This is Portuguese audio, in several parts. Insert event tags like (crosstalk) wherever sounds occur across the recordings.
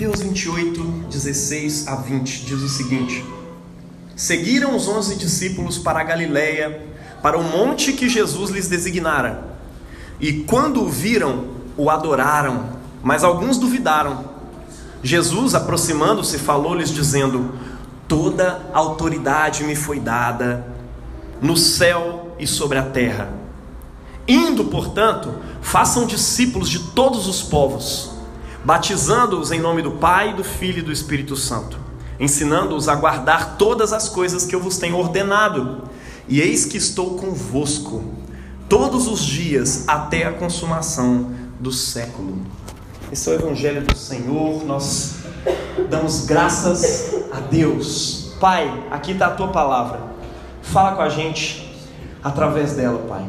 Mateus 28, 16 a 20 diz o seguinte: Seguiram os onze discípulos para a Galiléia, para o monte que Jesus lhes designara. E quando o viram, o adoraram, mas alguns duvidaram. Jesus, aproximando-se, falou-lhes, dizendo: Toda autoridade me foi dada no céu e sobre a terra. Indo, portanto, façam discípulos de todos os povos, batizando-os em nome do Pai, do Filho e do Espírito Santo, ensinando-os a guardar todas as coisas que eu vos tenho ordenado. E eis que estou convosco todos os dias até a consumação do século. Esse é o Evangelho do Senhor, nós damos graças a Deus. Pai, aqui está a tua palavra. Fala com a gente através dela, Pai.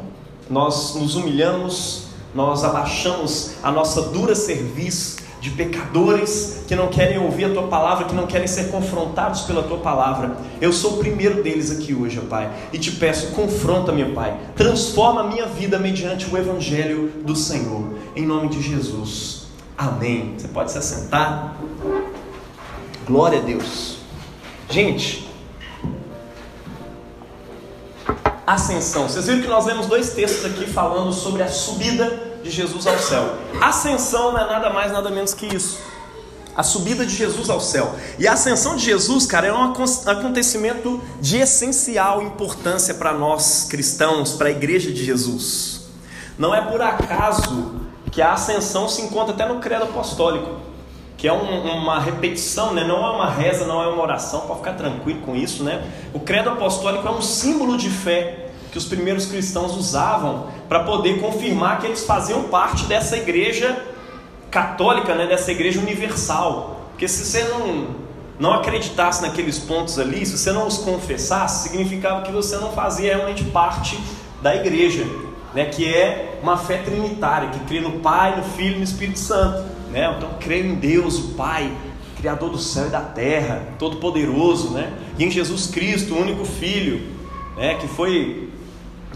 Nós nos humilhamos, nós abaixamos a nossa dura serviço de pecadores que não querem ouvir a tua palavra, que não querem ser confrontados pela tua palavra. Eu sou o primeiro deles aqui hoje, Pai, e te peço, confronta, meu Pai, transforma a minha vida mediante o evangelho do Senhor, em nome de Jesus. Amém. Você pode se assentar. Glória a Deus. Gente, ascensão. Vocês viram que nós lemos dois textos aqui falando sobre a subida de Jesus ao céu. Ascensão não é nada mais, nada menos que isso. A subida de Jesus ao céu. E a ascensão de Jesus, cara, é um acontecimento de essencial importância para nós cristãos, para a igreja de Jesus. Não é por acaso que a ascensão se encontra até no credo apostólico, que é um, uma repetição, né? não é uma reza, não é uma oração, pode ficar tranquilo com isso. Né? O credo apostólico é um símbolo de fé que os primeiros cristãos usavam para poder confirmar que eles faziam parte dessa igreja católica, né, dessa igreja universal. Porque se você não, não acreditasse naqueles pontos ali, se você não os confessasse, significava que você não fazia realmente parte da igreja, né, que é uma fé trinitária, que crê no Pai, no Filho e no Espírito Santo. Né? Então, crê em Deus, o Pai, Criador do céu e da terra, Todo-Poderoso, né? e em Jesus Cristo, o único Filho, né, que foi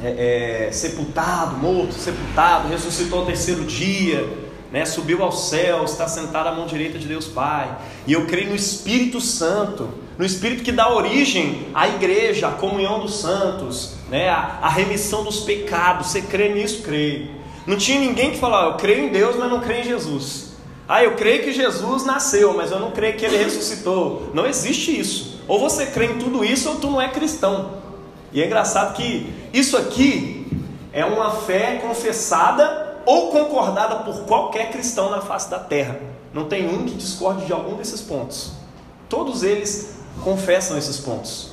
é, é, sepultado, morto, sepultado, ressuscitou ao terceiro dia, né, subiu ao céu, está sentado à mão direita de Deus Pai. E eu creio no Espírito Santo, no Espírito que dá origem à igreja, à comunhão dos santos, né, a, a remissão dos pecados. Você crê nisso? Creio. Não tinha ninguém que falava, eu creio em Deus, mas não creio em Jesus. Ah, eu creio que Jesus nasceu, mas eu não creio que ele ressuscitou. Não existe isso. Ou você crê em tudo isso, ou tu não é cristão. E é engraçado que isso aqui é uma fé confessada ou concordada por qualquer cristão na face da terra. Não tem um que discorde de algum desses pontos. Todos eles confessam esses pontos.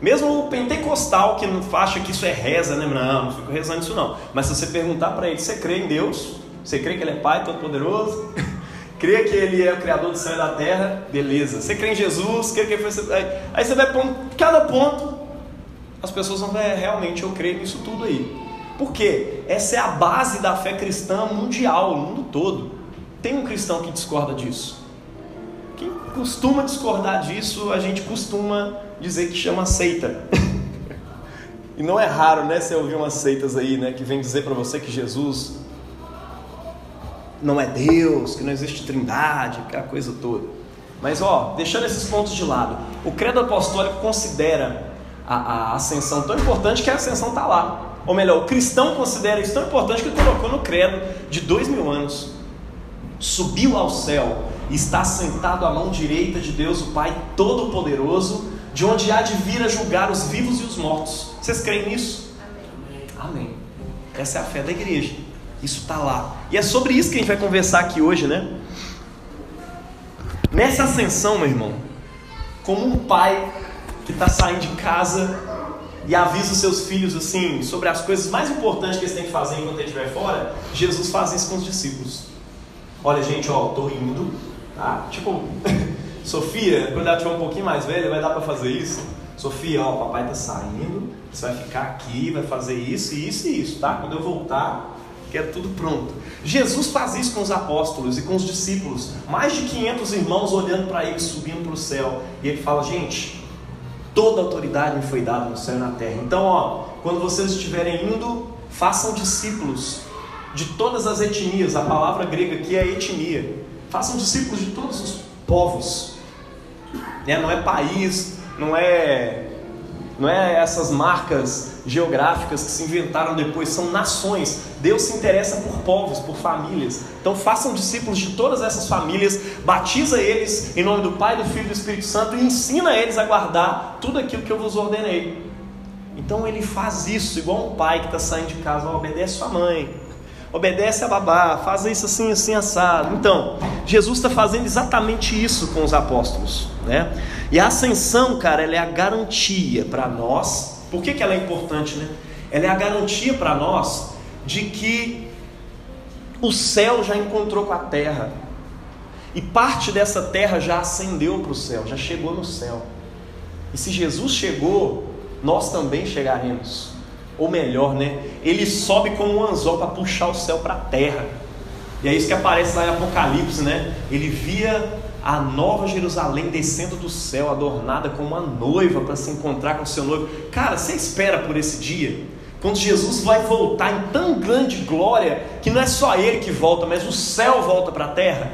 Mesmo o pentecostal que não acha que isso é reza, né? Não, não fico rezando isso não. Mas se você perguntar para ele, você crê em Deus? Você crê que ele é Pai Todo-Poderoso? (laughs) crê que ele é o Criador do céu e da terra? Beleza. Você crê em Jesus? Crê que ele foi... Aí você vai pondo cada ponto as pessoas vão ver, realmente eu creio nisso tudo aí. Por quê? Essa é a base da fé cristã mundial, no mundo todo. Tem um cristão que discorda disso. Quem costuma discordar disso, a gente costuma dizer que chama seita. (laughs) e não é raro, né, você ouvir umas seitas aí, né, que vem dizer para você que Jesus não é Deus, que não existe trindade, aquela coisa toda. Mas ó, deixando esses pontos de lado, o credo apostólico considera a, a ascensão tão importante que a ascensão está lá. Ou melhor, o cristão considera isso tão importante que colocou no credo de dois mil anos. Subiu ao céu e está sentado à mão direita de Deus, o Pai Todo-Poderoso, de onde há de vir a julgar os vivos e os mortos. Vocês creem nisso? Amém. Amém. Essa é a fé da igreja. Isso está lá. E é sobre isso que a gente vai conversar aqui hoje, né? Nessa ascensão, meu irmão, como um pai que está saindo de casa e avisa os seus filhos assim sobre as coisas mais importantes que eles têm que fazer enquanto ele estiver fora, Jesus faz isso com os discípulos. Olha, gente, ó, tô indo, tá? Tipo, (laughs) Sofia, quando ela tiver um pouquinho mais velha, vai dar para fazer isso. Sofia, ó, papai tá saindo, você vai ficar aqui, vai fazer isso, isso e isso, tá? Quando eu voltar, quero tudo pronto. Jesus faz isso com os apóstolos e com os discípulos. Mais de 500 irmãos olhando para ele, subindo para o céu. E ele fala: gente, Toda autoridade me foi dada no céu e na terra. Então, ó, quando vocês estiverem indo, façam discípulos de todas as etnias. A palavra grega aqui é etnia. Façam discípulos de todos os povos. Né? Não é país, não é não é essas marcas geográficas que se inventaram depois, são nações. Deus se interessa por povos, por famílias. Então façam discípulos de todas essas famílias, batiza eles em nome do Pai, do Filho e do Espírito Santo e ensina eles a guardar tudo aquilo que eu vos ordenei. Então ele faz isso, igual um pai que está saindo de casa, obedece sua mãe, obedece a babá, faz isso assim, assim, assado. Então, Jesus está fazendo exatamente isso com os apóstolos, né? E a ascensão, cara, ela é a garantia para nós. Por que, que ela é importante, né? Ela é a garantia para nós de que o céu já encontrou com a terra. E parte dessa terra já ascendeu para o céu, já chegou no céu. E se Jesus chegou, nós também chegaremos. Ou melhor, né? Ele sobe como um anzol para puxar o céu para a terra. E é isso que aparece lá em Apocalipse, né? Ele via a nova Jerusalém descendo do céu, adornada como uma noiva para se encontrar com o seu noivo. Cara, você espera por esse dia? Quando Jesus vai voltar em tão grande glória que não é só ele que volta, mas o céu volta para a terra.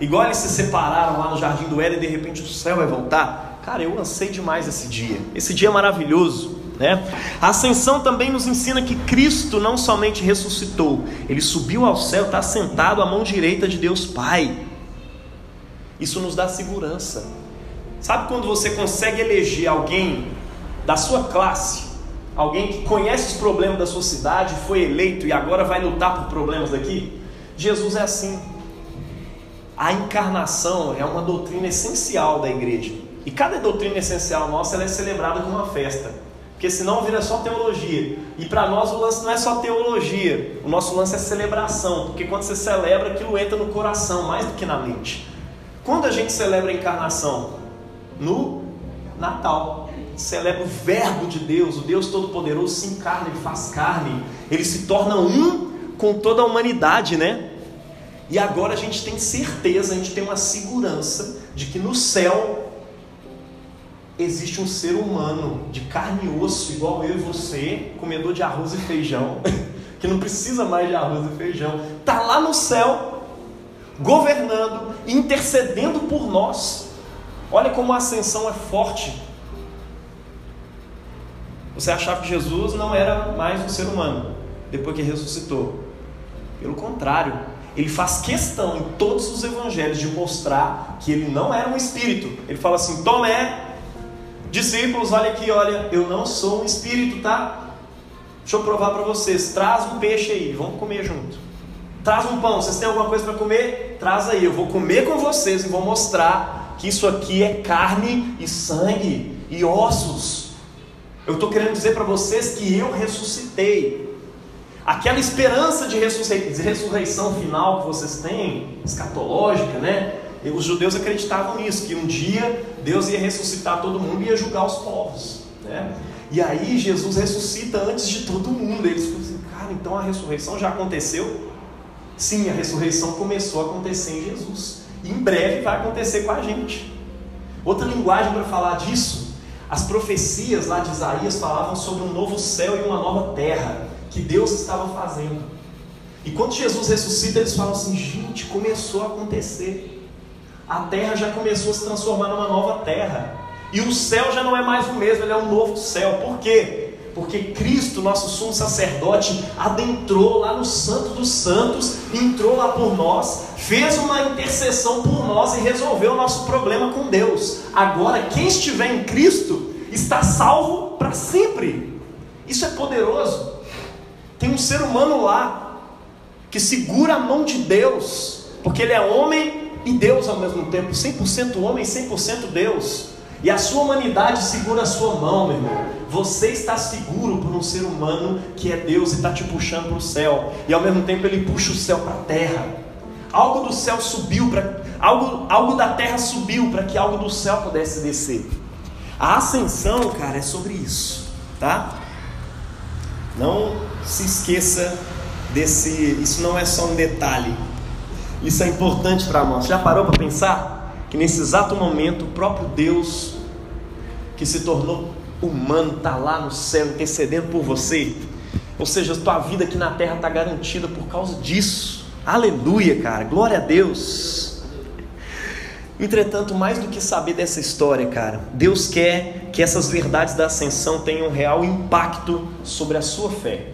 Igual eles se separaram lá no jardim do Éden e de repente o céu vai voltar. Cara, eu ansei demais esse dia. Esse dia é maravilhoso. Né? A ascensão também nos ensina que Cristo não somente ressuscitou, ele subiu ao céu, está sentado à mão direita de Deus Pai. Isso nos dá segurança. Sabe quando você consegue eleger alguém da sua classe, alguém que conhece os problemas da sua cidade, foi eleito e agora vai lutar por problemas daqui? Jesus é assim. A encarnação é uma doutrina essencial da igreja. E cada doutrina essencial nossa é celebrada com uma festa. Porque senão vira só teologia. E para nós o lance não é só teologia. O nosso lance é celebração. Porque quando você celebra, aquilo entra no coração mais do que na mente. Quando a gente celebra a encarnação? No Natal. Celebra o Verbo de Deus, o Deus Todo-Poderoso se encarna, ele faz carne, ele se torna um com toda a humanidade, né? E agora a gente tem certeza, a gente tem uma segurança de que no céu existe um ser humano de carne e osso, igual eu e você, comedor de arroz e feijão, (laughs) que não precisa mais de arroz e feijão, está lá no céu, governando, intercedendo por nós. Olha como a ascensão é forte. Você achava que Jesus não era mais um ser humano depois que ressuscitou. Pelo contrário, ele faz questão em todos os evangelhos de mostrar que ele não era um espírito. Ele fala assim: Tomé, discípulos, olha aqui, olha, eu não sou um espírito, tá? Deixa eu provar para vocês. Traz um peixe aí, vamos comer junto. Traz um pão, vocês têm alguma coisa para comer? Traz aí, eu vou comer com vocês e vou mostrar que isso aqui é carne e sangue e ossos. Eu estou querendo dizer para vocês que eu ressuscitei. Aquela esperança de ressurreição final que vocês têm, escatológica, né? Os judeus acreditavam nisso, que um dia Deus ia ressuscitar todo mundo e ia julgar os povos. Né? E aí Jesus ressuscita antes de todo mundo. Eles falam assim, cara, então a ressurreição já aconteceu? Sim, a ressurreição começou a acontecer em Jesus. E em breve vai acontecer com a gente. Outra linguagem para falar disso, as profecias lá de Isaías falavam sobre um novo céu e uma nova terra que Deus estava fazendo. E quando Jesus ressuscita, eles falam assim: gente, começou a acontecer. A terra já começou a se transformar numa nova terra. E o céu já não é mais o mesmo, ele é um novo céu. Por quê? Porque Cristo, nosso sumo sacerdote, adentrou lá no Santo dos Santos, entrou lá por nós, fez uma intercessão por nós e resolveu o nosso problema com Deus. Agora, quem estiver em Cristo está salvo para sempre. Isso é poderoso. Tem um ser humano lá que segura a mão de Deus, porque ele é homem e Deus ao mesmo tempo, 100% homem, 100% Deus. E a sua humanidade segura a sua mão, meu irmão. Você está seguro por um ser humano que é Deus e está te puxando para o céu. E ao mesmo tempo ele puxa o céu para a terra. Algo do céu subiu para algo, algo da terra subiu para que algo do céu pudesse descer. A ascensão, cara, é sobre isso, tá? Não se esqueça desse. Isso não é só um detalhe. Isso é importante para nós. Já parou para pensar que nesse exato momento o próprio Deus, que se tornou humano, está lá no céu intercedendo por você? Ou seja, a tua vida aqui na terra está garantida por causa disso. Aleluia, cara. Glória a Deus. Entretanto, mais do que saber dessa história, cara, Deus quer que essas verdades da ascensão tenham um real impacto sobre a sua fé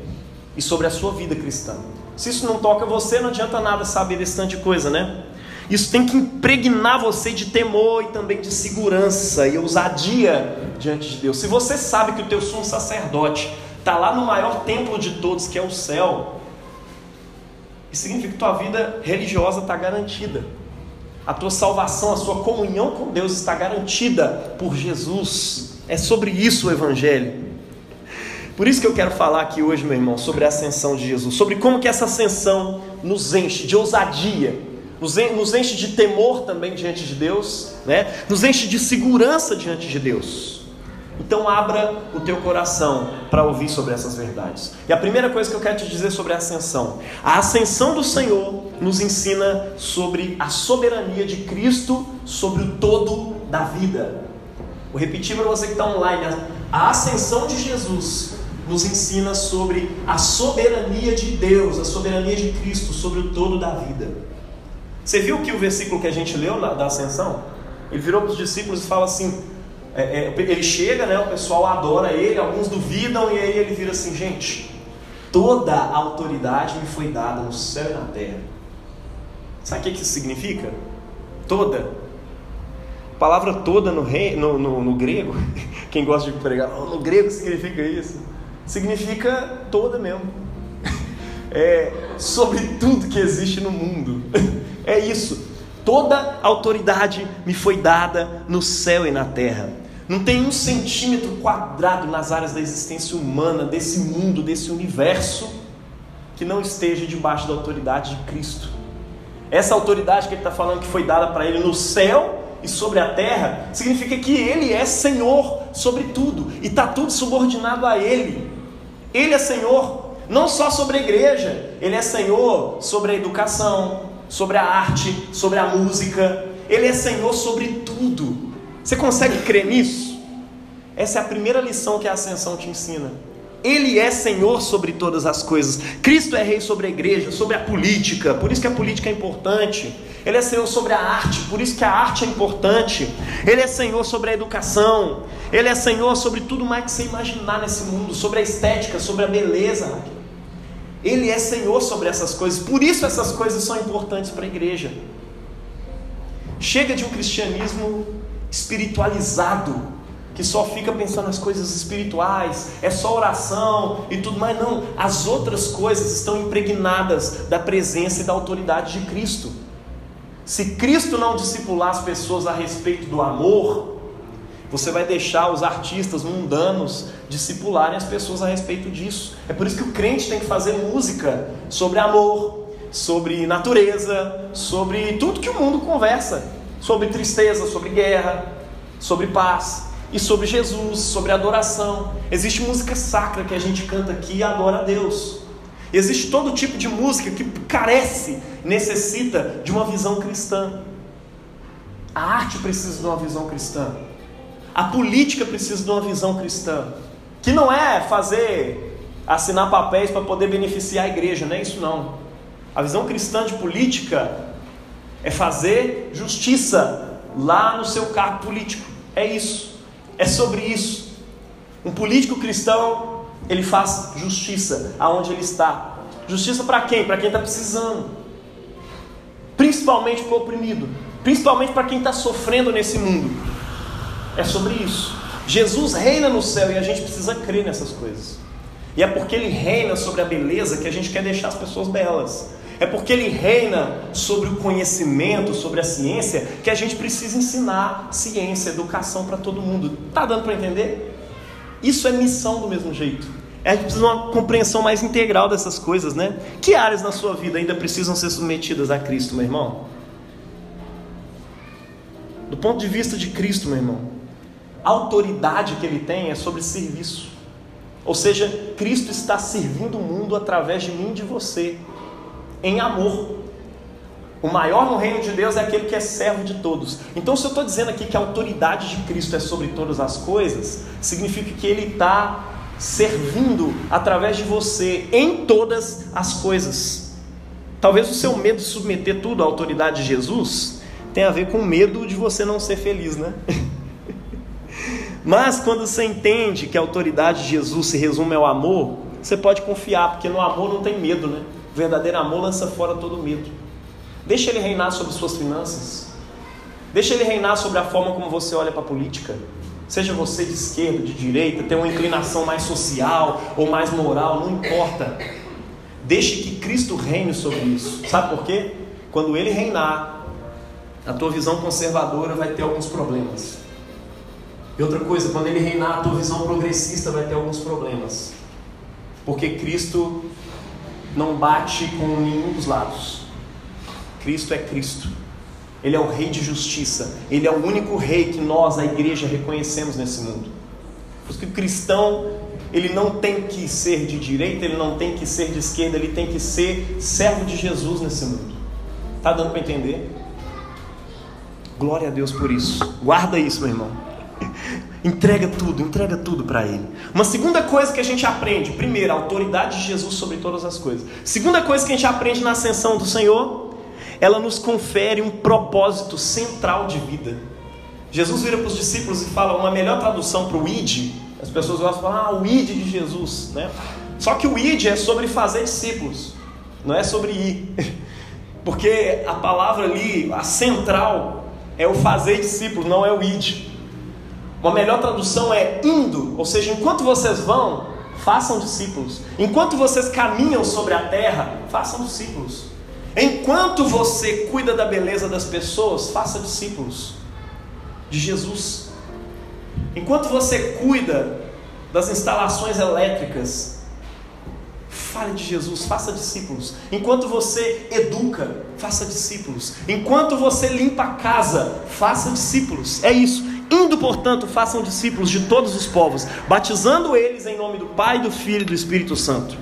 e sobre a sua vida cristã. Se isso não toca você, não adianta nada saber desse tanto de coisa, né? Isso tem que impregnar você de temor e também de segurança e ousadia diante de Deus. Se você sabe que o teu sumo sacerdote está lá no maior templo de todos, que é o céu, isso significa que tua vida religiosa está garantida. A tua salvação, a sua comunhão com Deus está garantida por Jesus. É sobre isso o Evangelho. Por isso que eu quero falar aqui hoje, meu irmão, sobre a ascensão de Jesus, sobre como que essa ascensão nos enche de ousadia, nos enche de temor também diante de Deus, né? nos enche de segurança diante de Deus. Então abra o teu coração para ouvir sobre essas verdades. E a primeira coisa que eu quero te dizer sobre a ascensão, a ascensão do Senhor nos ensina sobre a soberania de Cristo sobre o todo da vida. Vou repetir para você que está online, a ascensão de Jesus nos ensina sobre a soberania de Deus, a soberania de Cristo sobre o todo da vida. Você viu que o versículo que a gente leu da ascensão? Ele virou para os discípulos e fala assim: é, é, ele chega, né, o pessoal adora ele, alguns duvidam, e aí ele vira assim: gente, toda a autoridade me foi dada no céu e na terra. Sabe o que isso significa? Toda. A palavra toda no, rei, no, no, no grego, (laughs) quem gosta de pregar, no grego significa isso. Significa toda mesmo. É sobre tudo que existe no mundo. É isso. Toda autoridade me foi dada no céu e na terra. Não tem um centímetro quadrado nas áreas da existência humana, desse mundo, desse universo, que não esteja debaixo da autoridade de Cristo. Essa autoridade que ele está falando que foi dada para ele no céu e sobre a terra, significa que ele é Senhor sobre tudo e está tudo subordinado a ele. Ele é Senhor não só sobre a igreja, ele é Senhor sobre a educação, sobre a arte, sobre a música. Ele é Senhor sobre tudo. Você consegue crer nisso? Essa é a primeira lição que a ascensão te ensina. Ele é Senhor sobre todas as coisas. Cristo é Rei sobre a igreja, sobre a política, por isso que a política é importante. Ele é Senhor sobre a arte, por isso que a arte é importante. Ele é Senhor sobre a educação. Ele é Senhor sobre tudo mais que você imaginar nesse mundo, sobre a estética, sobre a beleza. Ele é Senhor sobre essas coisas, por isso essas coisas são importantes para a igreja. Chega de um cristianismo espiritualizado, que só fica pensando nas coisas espirituais, é só oração e tudo mais. Não, as outras coisas estão impregnadas da presença e da autoridade de Cristo. Se Cristo não discipular as pessoas a respeito do amor, você vai deixar os artistas mundanos discipularem as pessoas a respeito disso. É por isso que o crente tem que fazer música sobre amor, sobre natureza, sobre tudo que o mundo conversa, sobre tristeza, sobre guerra, sobre paz e sobre Jesus, sobre adoração. Existe música sacra que a gente canta aqui e adora a Deus. Existe todo tipo de música que carece, necessita de uma visão cristã. A arte precisa de uma visão cristã. A política precisa de uma visão cristã, que não é fazer assinar papéis para poder beneficiar a igreja, não é isso não. A visão cristã de política é fazer justiça lá no seu cargo político. É isso. É sobre isso. Um político cristão, ele faz justiça aonde ele está. Justiça para quem? Para quem está precisando. Principalmente para o oprimido. Principalmente para quem está sofrendo nesse mundo. É sobre isso. Jesus reina no céu e a gente precisa crer nessas coisas. E é porque ele reina sobre a beleza que a gente quer deixar as pessoas belas. É porque ele reina sobre o conhecimento, sobre a ciência, que a gente precisa ensinar ciência, educação para todo mundo. Tá dando para entender? Isso é missão do mesmo jeito. A gente precisa de uma compreensão mais integral dessas coisas, né? Que áreas na sua vida ainda precisam ser submetidas a Cristo, meu irmão? Do ponto de vista de Cristo, meu irmão, a autoridade que ele tem é sobre serviço. Ou seja, Cristo está servindo o mundo através de mim e de você, em amor. O maior no reino de Deus é aquele que é servo de todos. Então, se eu estou dizendo aqui que a autoridade de Cristo é sobre todas as coisas, significa que Ele está servindo através de você em todas as coisas. Talvez o seu medo de submeter tudo à autoridade de Jesus tem a ver com medo de você não ser feliz, né? (laughs) Mas quando você entende que a autoridade de Jesus se resume ao amor, você pode confiar, porque no amor não tem medo, né? O verdadeiro amor lança fora todo medo. Deixa ele reinar sobre suas finanças. Deixa ele reinar sobre a forma como você olha para a política. Seja você de esquerda, de direita, tem uma inclinação mais social ou mais moral, não importa. Deixe que Cristo reine sobre isso. Sabe por quê? Quando ele reinar, a tua visão conservadora vai ter alguns problemas. E outra coisa, quando ele reinar, a tua visão progressista vai ter alguns problemas. Porque Cristo não bate com nenhum dos lados. Cristo é Cristo. Ele é o rei de justiça. Ele é o único rei que nós, a igreja, reconhecemos nesse mundo. Por isso que o cristão, ele não tem que ser de direita, ele não tem que ser de esquerda, ele tem que ser servo de Jesus nesse mundo. Tá dando para entender? Glória a Deus por isso. Guarda isso, meu irmão. Entrega tudo, entrega tudo para Ele. Uma segunda coisa que a gente aprende: primeiro, a autoridade de Jesus sobre todas as coisas. Segunda coisa que a gente aprende na ascensão do Senhor, ela nos confere um propósito central de vida. Jesus vira para os discípulos e fala uma melhor tradução para o id. As pessoas gostam de falar, ah, o id de Jesus, né? Só que o id é sobre fazer discípulos, não é sobre ir. (laughs) Porque a palavra ali, a central, é o fazer discípulos, não é o id. Uma melhor tradução é indo, ou seja, enquanto vocês vão, façam discípulos. Enquanto vocês caminham sobre a terra, façam discípulos. Enquanto você cuida da beleza das pessoas, faça discípulos de Jesus. Enquanto você cuida das instalações elétricas, fale de Jesus, faça discípulos. Enquanto você educa, faça discípulos. Enquanto você limpa a casa, faça discípulos. É isso. Indo, portanto, façam discípulos de todos os povos, batizando eles em nome do Pai, do Filho e do Espírito Santo,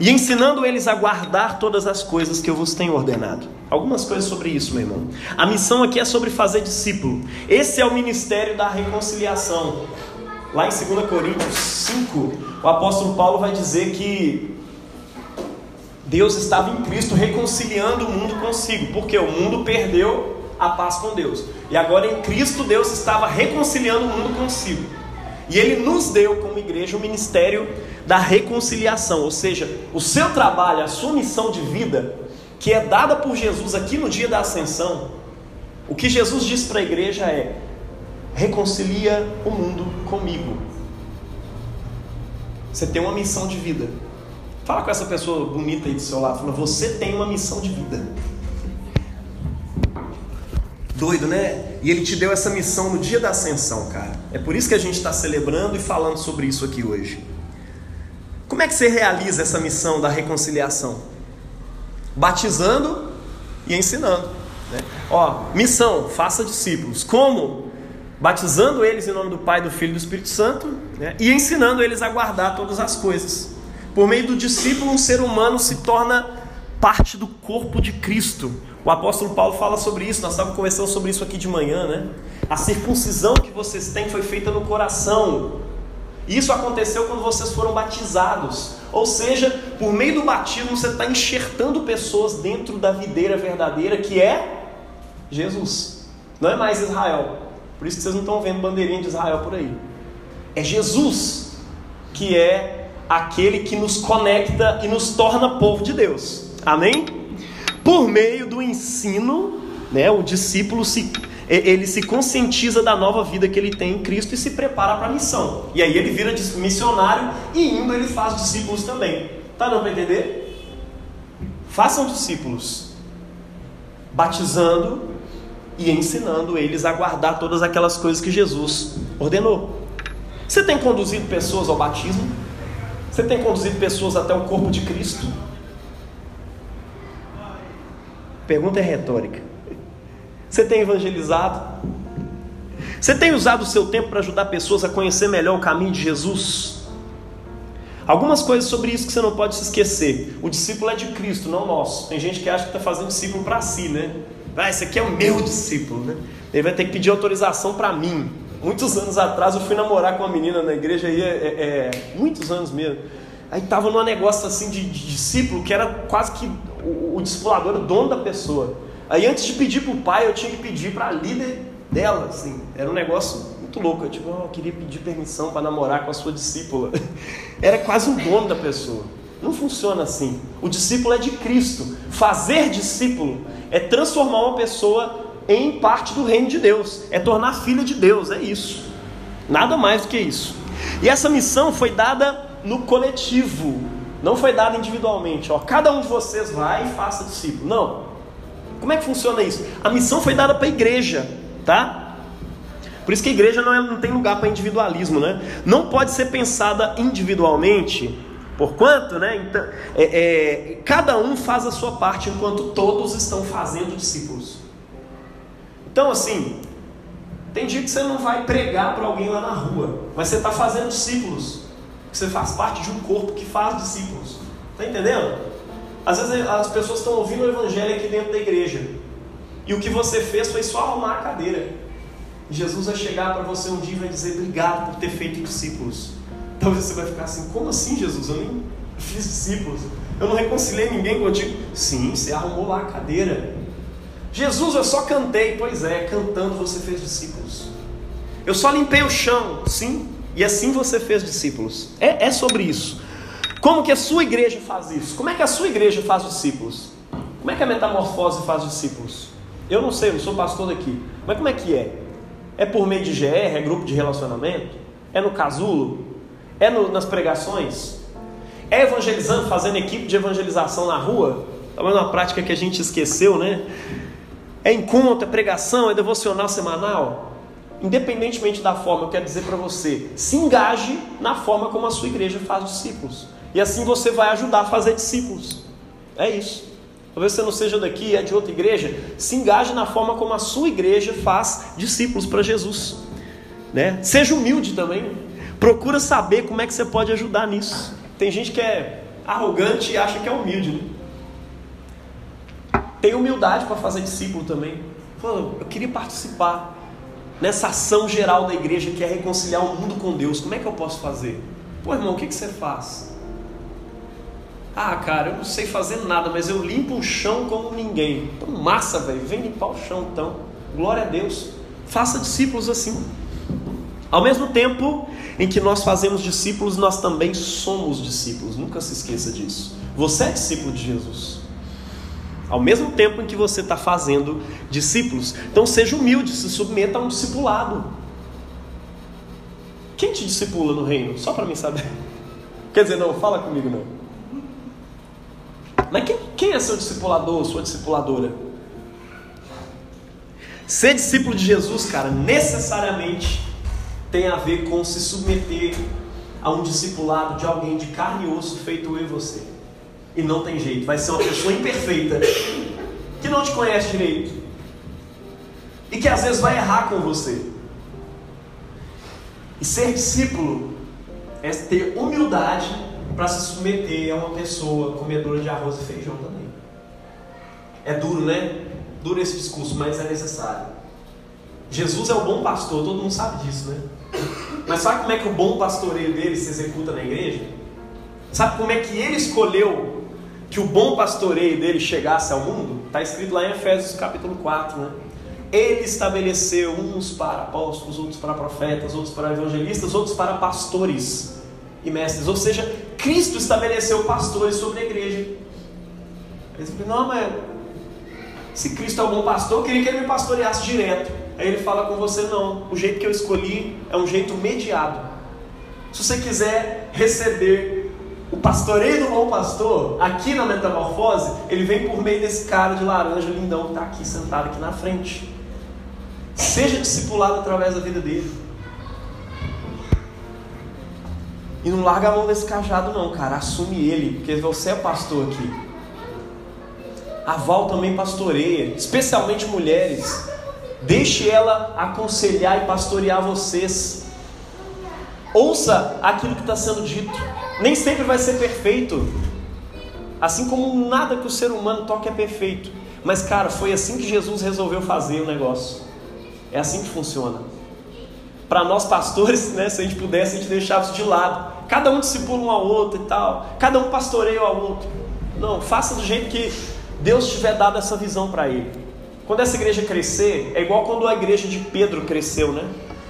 e ensinando eles a guardar todas as coisas que eu vos tenho ordenado. Algumas coisas sobre isso, meu irmão. A missão aqui é sobre fazer discípulo. Esse é o ministério da reconciliação. Lá em 2 Coríntios 5, o apóstolo Paulo vai dizer que Deus estava em Cristo reconciliando o mundo consigo, porque o mundo perdeu a paz com Deus. E agora em Cristo Deus estava reconciliando o mundo consigo. E ele nos deu como igreja o ministério da reconciliação, ou seja, o seu trabalho, a sua missão de vida, que é dada por Jesus aqui no dia da ascensão. O que Jesus diz para a igreja é: reconcilia o mundo comigo. Você tem uma missão de vida. Fala com essa pessoa bonita aí do seu lado, fala, você tem uma missão de vida. Doido, né? E ele te deu essa missão no dia da ascensão, cara. É por isso que a gente está celebrando e falando sobre isso aqui hoje. Como é que você realiza essa missão da reconciliação? Batizando e ensinando. Né? Ó, missão, faça discípulos. Como? Batizando eles em nome do Pai, do Filho e do Espírito Santo né? e ensinando eles a guardar todas as coisas. Por meio do discípulo, um ser humano se torna parte do corpo de Cristo. O apóstolo Paulo fala sobre isso, nós estávamos conversando sobre isso aqui de manhã, né? A circuncisão que vocês têm foi feita no coração. Isso aconteceu quando vocês foram batizados. Ou seja, por meio do batismo você está enxertando pessoas dentro da videira verdadeira que é Jesus. Não é mais Israel. Por isso que vocês não estão vendo bandeirinha de Israel por aí. É Jesus que é aquele que nos conecta e nos torna povo de Deus. Amém? Por meio do ensino, né, o discípulo se ele se conscientiza da nova vida que ele tem em Cristo e se prepara para a missão. E aí ele vira missionário e indo ele faz discípulos também. Tá dando para entender? Façam discípulos, batizando e ensinando eles a guardar todas aquelas coisas que Jesus ordenou. Você tem conduzido pessoas ao batismo? Você tem conduzido pessoas até o corpo de Cristo? Pergunta é retórica. Você tem evangelizado? Você tem usado o seu tempo para ajudar pessoas a conhecer melhor o caminho de Jesus? Algumas coisas sobre isso que você não pode se esquecer. O discípulo é de Cristo, não nosso. Tem gente que acha que está fazendo discípulo para si, né? Ah, esse aqui é o meu discípulo, né? Ele vai ter que pedir autorização para mim. Muitos anos atrás eu fui namorar com uma menina na igreja aí, é, é, é muitos anos mesmo. Aí tava num negócio assim de, de discípulo que era quase que o, o discipulador, o dono da pessoa. Aí antes de pedir para o pai, eu tinha que pedir para a líder dela, assim. Era um negócio muito louco. Eu, tipo, oh, eu queria pedir permissão para namorar com a sua discípula. (laughs) Era quase um dono da pessoa. Não funciona assim. O discípulo é de Cristo. Fazer discípulo é transformar uma pessoa em parte do reino de Deus. É tornar filha de Deus. É isso. Nada mais do que isso. E essa missão foi dada no coletivo. Não foi dada individualmente. Ó, cada um de vocês vai e faça discípulo. Não. Como é que funciona isso? A missão foi dada para a igreja, tá? Por isso que a igreja não, é, não tem lugar para individualismo, né? Não pode ser pensada individualmente, porquanto, né? Então, é, é, cada um faz a sua parte enquanto todos estão fazendo discípulos. Então, assim, tem dia que você não vai pregar para alguém lá na rua, mas você está fazendo discípulos. Você faz parte de um corpo que faz discípulos. Está entendendo? Às vezes as pessoas estão ouvindo o evangelho aqui dentro da igreja. E o que você fez foi só arrumar a cadeira. Jesus vai chegar para você um dia e vai dizer obrigado por ter feito discípulos. Talvez você vai ficar assim, como assim Jesus? Eu nem fiz discípulos. Eu não reconciliei ninguém contigo. Sim, você arrumou lá a cadeira. Jesus, eu só cantei. Pois é, cantando você fez discípulos. Eu só limpei o chão. Sim, e assim você fez discípulos. É, é sobre isso. Como que a sua igreja faz isso? Como é que a sua igreja faz discípulos? Como é que a metamorfose faz discípulos? Eu não sei, eu sou pastor daqui. Mas como é que é? É por meio de GR, é grupo de relacionamento? É no casulo? É no, nas pregações? É evangelizando, fazendo equipe de evangelização na rua? Talvez uma prática que a gente esqueceu, né? É encontro, é pregação, é devocional semanal? Independentemente da forma, eu quero dizer para você, se engaje na forma como a sua igreja faz discípulos. E assim você vai ajudar a fazer discípulos. É isso. Talvez você não seja daqui, é de outra igreja. Se engaje na forma como a sua igreja faz discípulos para Jesus. Né? Seja humilde também. Procura saber como é que você pode ajudar nisso. Tem gente que é arrogante e acha que é humilde. Né? Tem humildade para fazer discípulo também. eu queria participar nessa ação geral da igreja que é reconciliar o mundo com Deus. Como é que eu posso fazer? Pô, irmão, o que, que você faz? Ah, cara, eu não sei fazer nada, mas eu limpo o chão como ninguém. Então, massa, velho. Vem limpar o chão, então. Glória a Deus. Faça discípulos assim. Ao mesmo tempo em que nós fazemos discípulos, nós também somos discípulos. Nunca se esqueça disso. Você é discípulo de Jesus. Ao mesmo tempo em que você está fazendo discípulos. Então seja humilde, se submeta a um discipulado. Quem te discipula no reino? Só para mim saber. (laughs) Quer dizer, não, fala comigo não. Mas quem, quem é seu discipulador, sua discipuladora? Ser discípulo de Jesus, cara, necessariamente tem a ver com se submeter a um discipulado de alguém de carne e osso feito eu e você. E não tem jeito, vai ser uma pessoa imperfeita, que não te conhece direito, e que às vezes vai errar com você. E ser discípulo é ter humildade para se submeter a uma pessoa comedora de arroz e feijão também. É duro, né? Duro esse discurso, mas é necessário. Jesus é o bom pastor, todo mundo sabe disso, né? Mas sabe como é que o bom pastoreio dele se executa na igreja? Sabe como é que ele escolheu que o bom pastoreio dele chegasse ao mundo, está escrito lá em Efésios capítulo 4, né? Ele estabeleceu uns para apóstolos, outros para profetas, outros para evangelistas, outros para pastores e mestres. Ou seja, Cristo estabeleceu pastores sobre a igreja. Eles falam, não, mas se Cristo é o bom pastor, eu queria que ele me pastoreasse direto. Aí ele fala com você, não, o jeito que eu escolhi é um jeito mediado. Se você quiser receber o pastoreio do bom pastor, aqui na metamorfose, ele vem por meio desse cara de laranja lindão que está aqui sentado aqui na frente. Seja discipulado através da vida dele. E não larga a mão desse cajado, não, cara. Assume ele, porque você é pastor aqui. A Val também pastoreia, especialmente mulheres. Deixe ela aconselhar e pastorear vocês. Ouça aquilo que está sendo dito. Nem sempre vai ser perfeito. Assim como nada que o ser humano toque é perfeito. Mas, cara, foi assim que Jesus resolveu fazer o negócio. É assim que funciona. Para nós pastores, né, se a gente pudesse, a gente deixava isso de lado. Cada um discipula um ao outro e tal. Cada um pastoreia ao outro. Não, faça do jeito que Deus tiver dado essa visão para ele. quando essa igreja crescer, é igual quando a igreja de Pedro cresceu, né?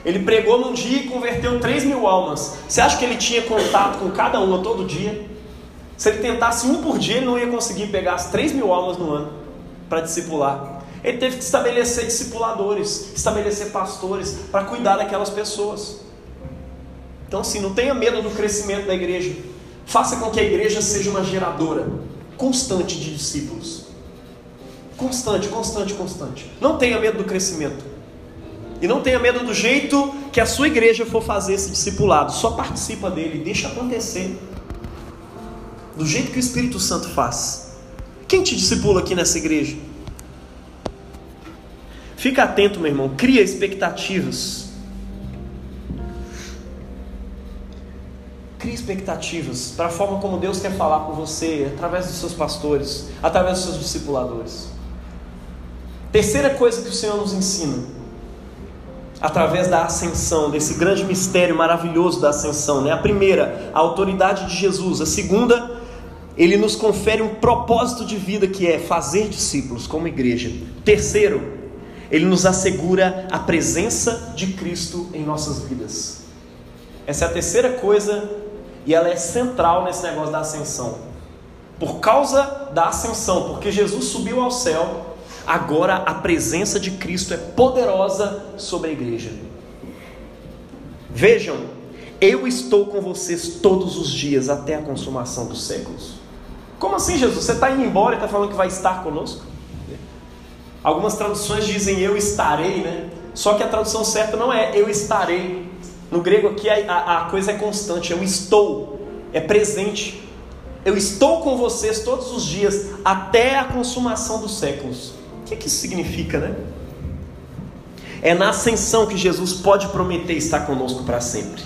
Ele pregou num dia e converteu 3 mil almas. Você acha que ele tinha contato com cada uma todo dia? Se ele tentasse um por dia, ele não ia conseguir pegar as 3 mil almas no ano para discipular. Ele teve que estabelecer discipuladores, estabelecer pastores para cuidar daquelas pessoas. Então, assim, não tenha medo do crescimento da igreja. Faça com que a igreja seja uma geradora constante de discípulos. Constante, constante, constante. Não tenha medo do crescimento. E não tenha medo do jeito que a sua igreja for fazer esse discipulado. Só participa dele, deixa acontecer. Do jeito que o Espírito Santo faz. Quem te discipula aqui nessa igreja? Fica atento, meu irmão. Cria expectativas. Crie expectativas para a forma como Deus quer falar com você, através dos seus pastores, através dos seus discipuladores. Terceira coisa que o Senhor nos ensina, através da ascensão, desse grande mistério maravilhoso da ascensão, né? A primeira, a autoridade de Jesus. A segunda, ele nos confere um propósito de vida que é fazer discípulos como igreja. Terceiro, ele nos assegura a presença de Cristo em nossas vidas. Essa é a terceira coisa e ela é central nesse negócio da ascensão. Por causa da ascensão, porque Jesus subiu ao céu, agora a presença de Cristo é poderosa sobre a igreja. Vejam, eu estou com vocês todos os dias até a consumação dos séculos. Como assim, Jesus? Você está indo embora e está falando que vai estar conosco? Algumas traduções dizem eu estarei, né? Só que a tradução certa não é eu estarei. No grego aqui a, a, a coisa é constante, eu estou, é presente. Eu estou com vocês todos os dias até a consumação dos séculos. O que, que isso significa, né? É na ascensão que Jesus pode prometer estar conosco para sempre.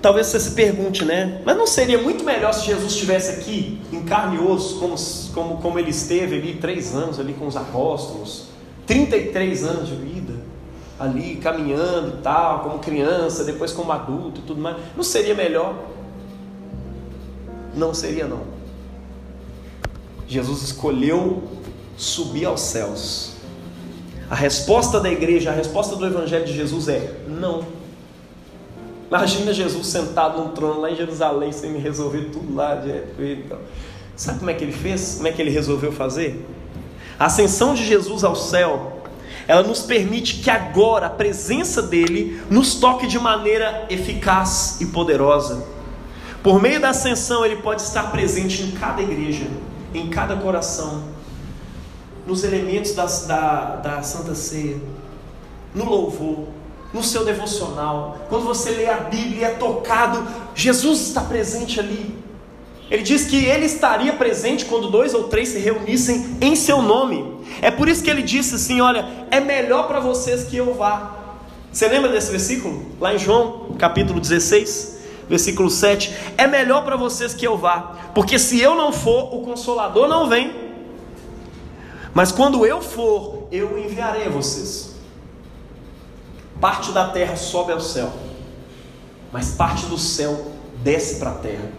Talvez você se pergunte, né? Mas não seria muito melhor se Jesus estivesse aqui, em carne e osso, como, como, como ele esteve ali, três anos ali com os apóstolos, 33 anos de vida? ali caminhando e tal, como criança, depois como adulto e tudo mais. Não seria melhor? Não seria não. Jesus escolheu subir aos céus. A resposta da igreja, a resposta do evangelho de Jesus é não. Imagina Jesus sentado num trono lá em Jerusalém sem resolver tudo lá. Então. Sabe como é que ele fez? Como é que ele resolveu fazer? A ascensão de Jesus ao céu ela nos permite que agora a presença dele nos toque de maneira eficaz e poderosa. Por meio da ascensão, ele pode estar presente em cada igreja, em cada coração, nos elementos da, da, da Santa Ceia, no louvor, no seu devocional. Quando você lê a Bíblia, é tocado, Jesus está presente ali. Ele diz que ele estaria presente quando dois ou três se reunissem em seu nome. É por isso que ele disse assim: Olha, é melhor para vocês que eu vá. Você lembra desse versículo? Lá em João, capítulo 16, versículo 7. É melhor para vocês que eu vá, porque se eu não for, o consolador não vem. Mas quando eu for, eu enviarei vocês. Parte da terra sobe ao céu, mas parte do céu desce para a terra.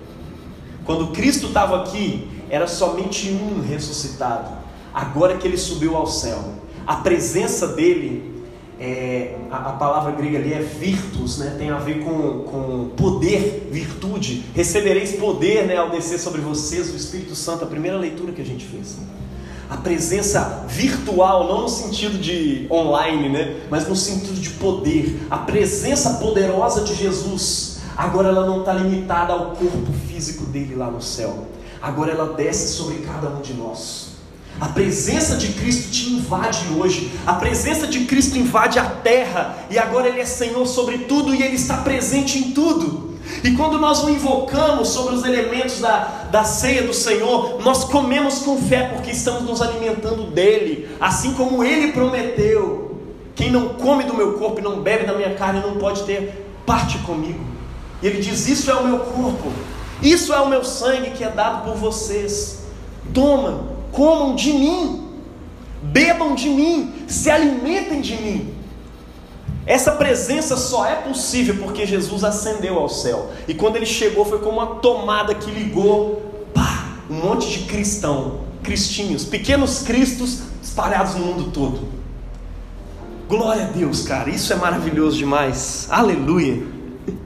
Quando Cristo estava aqui, era somente um ressuscitado. Agora que ele subiu ao céu, a presença dele, é, a, a, palavra grega ali é virtus, né? tem a ver com, com poder, virtude. Recebereis poder né, ao descer sobre vocês o Espírito Santo, a primeira leitura que a gente fez. A presença virtual, não no sentido de online, né? mas no sentido de poder. A presença poderosa de Jesus Agora ela não está limitada ao corpo físico dele lá no céu. Agora ela desce sobre cada um de nós. A presença de Cristo te invade hoje. A presença de Cristo invade a terra. E agora Ele é Senhor sobre tudo e Ele está presente em tudo. E quando nós o invocamos sobre os elementos da, da ceia do Senhor, nós comemos com fé porque estamos nos alimentando dele, assim como ele prometeu. Quem não come do meu corpo e não bebe da minha carne não pode ter parte comigo. E ele diz: Isso é o meu corpo, isso é o meu sangue que é dado por vocês. Tomam, comam de mim, bebam de mim, se alimentem de mim. Essa presença só é possível porque Jesus ascendeu ao céu. E quando ele chegou, foi como uma tomada que ligou pá, um monte de cristão cristinhos, pequenos cristos espalhados no mundo todo. Glória a Deus, cara, isso é maravilhoso demais. Aleluia.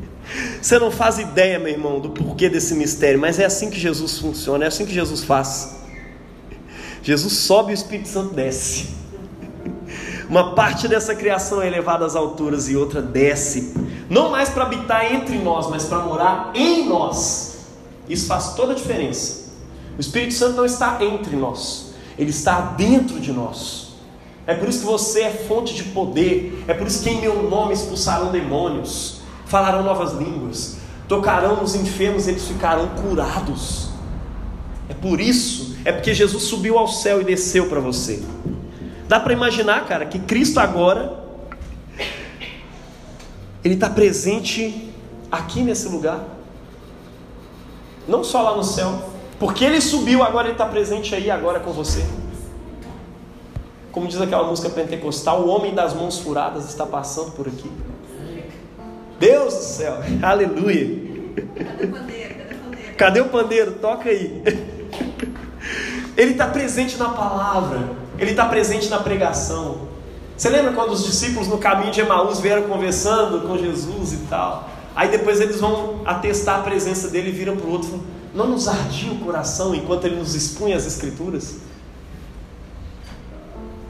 (laughs) Você não faz ideia, meu irmão, do porquê desse mistério, mas é assim que Jesus funciona, é assim que Jesus faz. Jesus sobe e o Espírito Santo desce. Uma parte dessa criação é elevada às alturas e outra desce, não mais para habitar entre nós, mas para morar em nós. Isso faz toda a diferença. O Espírito Santo não está entre nós, ele está dentro de nós. É por isso que você é fonte de poder, é por isso que em meu nome expulsarão demônios, falarão novas línguas, tocarão nos enfermos, eles ficarão curados. É por isso, é porque Jesus subiu ao céu e desceu para você. Dá para imaginar, cara, que Cristo agora ele está presente aqui nesse lugar, não só lá no céu, porque ele subiu, agora ele está presente aí agora com você. Como diz aquela música pentecostal, o homem das mãos furadas está passando por aqui. Deus do céu, (laughs) aleluia. Cadê o pandeiro? Cadê o pandeiro? Toca aí. Ele está presente na palavra, ele está presente na pregação. Você lembra quando os discípulos no caminho de Emaús vieram conversando com Jesus e tal? Aí depois eles vão atestar a presença dele e viram para o outro Não nos ardia o coração enquanto ele nos expunha as Escrituras?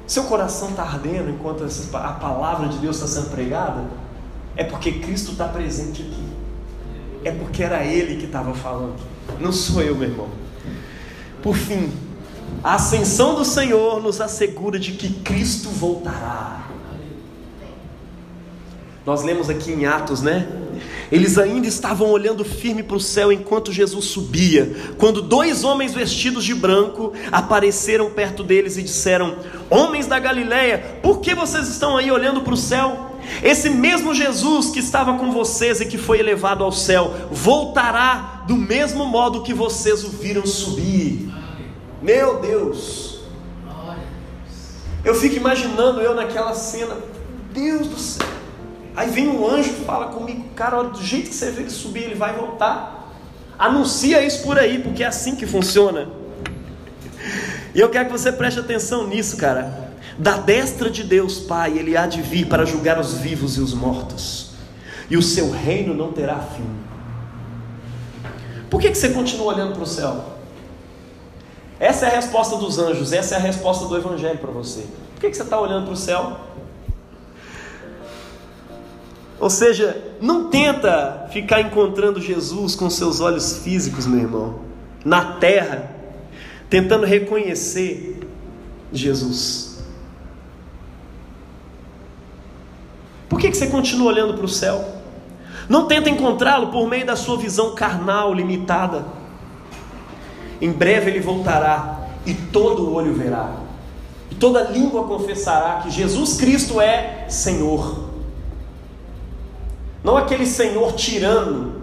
Seu coração está ardendo enquanto a palavra de Deus está sendo pregada? É porque Cristo está presente aqui. É porque era Ele que estava falando. Não sou eu, meu irmão. Por fim, a ascensão do Senhor nos assegura de que Cristo voltará. Nós lemos aqui em Atos, né? Eles ainda estavam olhando firme para o céu enquanto Jesus subia, quando dois homens vestidos de branco apareceram perto deles e disseram: Homens da Galileia, por que vocês estão aí olhando para o céu? Esse mesmo Jesus que estava com vocês e que foi elevado ao céu, voltará do mesmo modo que vocês o viram subir. Meu Deus! Eu fico imaginando eu naquela cena, Deus do céu. Aí vem um anjo fala comigo, cara, olha, do jeito que você vê ele subir, ele vai voltar. Anuncia isso por aí, porque é assim que funciona. E eu quero que você preste atenção nisso, cara. Da destra de Deus, Pai, ele há de vir para julgar os vivos e os mortos. E o seu reino não terá fim. Por que, que você continua olhando para o céu? Essa é a resposta dos anjos, essa é a resposta do Evangelho para você. Por que, que você está olhando para o céu? Ou seja, não tenta ficar encontrando Jesus com seus olhos físicos, meu irmão, na terra, tentando reconhecer Jesus. Por que, que você continua olhando para o céu? Não tenta encontrá-lo por meio da sua visão carnal limitada. Em breve ele voltará e todo olho verá, e toda língua confessará que Jesus Cristo é Senhor. Não aquele Senhor tirano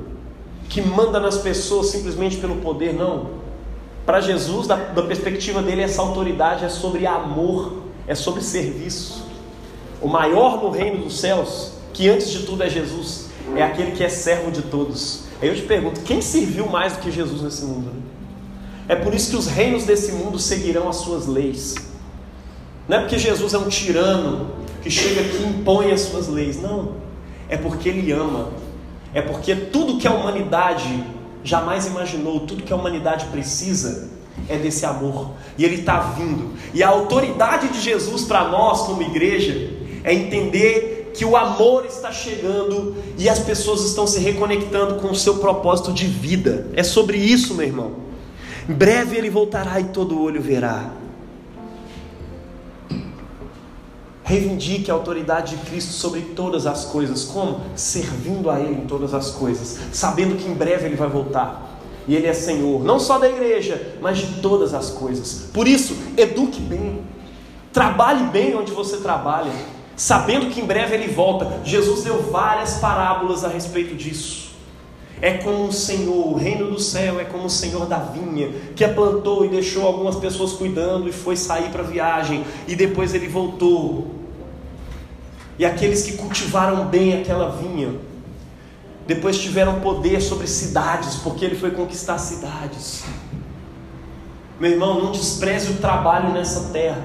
que manda nas pessoas simplesmente pelo poder, não. Para Jesus, da, da perspectiva dele, essa autoridade é sobre amor, é sobre serviço. O maior no reino dos céus, que antes de tudo é Jesus, é aquele que é servo de todos. Aí eu te pergunto: quem serviu mais do que Jesus nesse mundo? É por isso que os reinos desse mundo seguirão as suas leis. Não é porque Jesus é um tirano que chega aqui e impõe as suas leis. Não. É porque ele ama. É porque tudo que a humanidade jamais imaginou, tudo que a humanidade precisa, é desse amor. E ele está vindo. E a autoridade de Jesus para nós, como igreja, é entender que o amor está chegando e as pessoas estão se reconectando com o seu propósito de vida. É sobre isso, meu irmão. Em breve ele voltará e todo olho verá. Reivindique a autoridade de Cristo sobre todas as coisas. Como? Servindo a Ele em todas as coisas, sabendo que em breve Ele vai voltar. E Ele é Senhor, não só da igreja, mas de todas as coisas. Por isso, eduque bem, trabalhe bem onde você trabalha, sabendo que em breve Ele volta. Jesus deu várias parábolas a respeito disso. É como o Senhor, o reino do céu é como o Senhor da vinha, que a plantou e deixou algumas pessoas cuidando e foi sair para a viagem, e depois ele voltou. E aqueles que cultivaram bem aquela vinha, depois tiveram poder sobre cidades, porque ele foi conquistar cidades. Meu irmão, não despreze o trabalho nessa terra,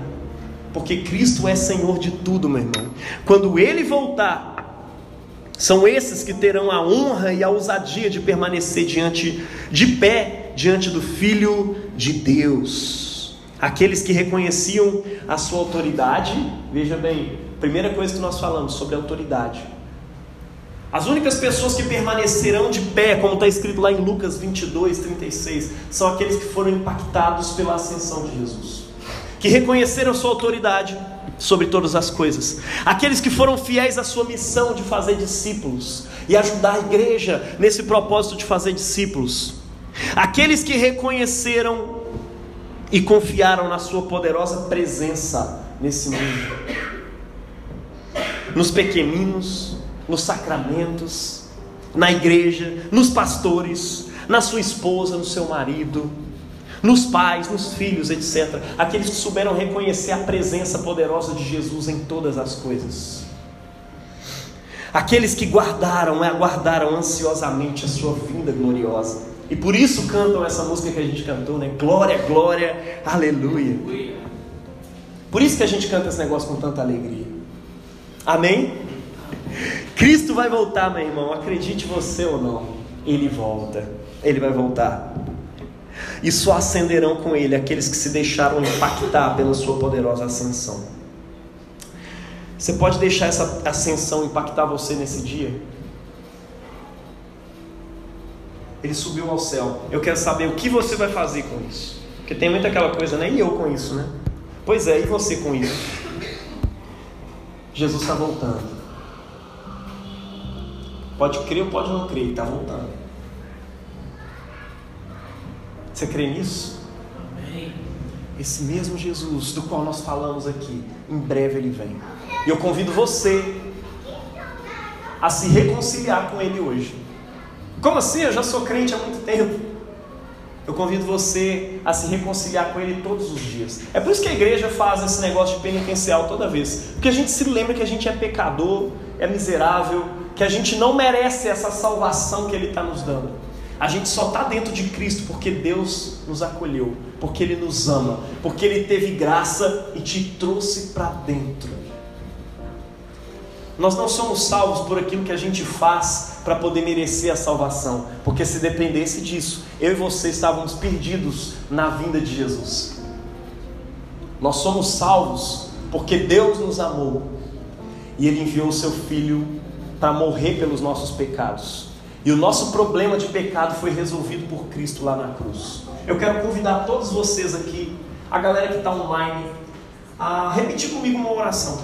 porque Cristo é Senhor de tudo, meu irmão. Quando Ele voltar, são esses que terão a honra e a ousadia de permanecer diante de pé diante do Filho de Deus. Aqueles que reconheciam a sua autoridade, veja bem, primeira coisa que nós falamos sobre autoridade. As únicas pessoas que permanecerão de pé, como está escrito lá em Lucas 22, 36, são aqueles que foram impactados pela ascensão de Jesus, que reconheceram sua autoridade sobre todas as coisas, aqueles que foram fiéis à sua missão de fazer discípulos e ajudar a igreja nesse propósito de fazer discípulos, aqueles que reconheceram e confiaram na sua poderosa presença nesse mundo. Nos pequeninos, nos sacramentos, na igreja, nos pastores, na sua esposa, no seu marido, nos pais, nos filhos, etc. Aqueles que souberam reconhecer a presença poderosa de Jesus em todas as coisas. Aqueles que guardaram e aguardaram ansiosamente a sua vinda gloriosa. E por isso cantam essa música que a gente cantou, né? Glória, glória, aleluia. Por isso que a gente canta esse negócio com tanta alegria. Amém? Cristo vai voltar, meu irmão, acredite você ou não, ele volta, ele vai voltar. E só ascenderão com ele aqueles que se deixaram impactar pela sua poderosa ascensão. Você pode deixar essa ascensão impactar você nesse dia? Ele subiu ao céu. Eu quero saber o que você vai fazer com isso. Porque tem muita aquela coisa, né? E eu com isso, né? Pois é, e você com isso? Jesus está voltando. Pode crer ou pode não crer, está voltando. Você crê nisso? Amém. Esse mesmo Jesus do qual nós falamos aqui, em breve ele vem. E eu convido você a se reconciliar com ele hoje. Como assim? Eu já sou crente há muito tempo. Eu convido você a se reconciliar com Ele todos os dias. É por isso que a igreja faz esse negócio de penitencial toda vez. Porque a gente se lembra que a gente é pecador, é miserável, que a gente não merece essa salvação que Ele está nos dando. A gente só está dentro de Cristo porque Deus nos acolheu, porque Ele nos ama, porque Ele teve graça e te trouxe para dentro. Nós não somos salvos por aquilo que a gente faz para poder merecer a salvação, porque se dependesse disso, eu e você estávamos perdidos na vinda de Jesus. Nós somos salvos porque Deus nos amou e Ele enviou o Seu Filho para morrer pelos nossos pecados. E o nosso problema de pecado foi resolvido por Cristo lá na cruz. Eu quero convidar todos vocês aqui, a galera que está online, a repetir comigo uma oração.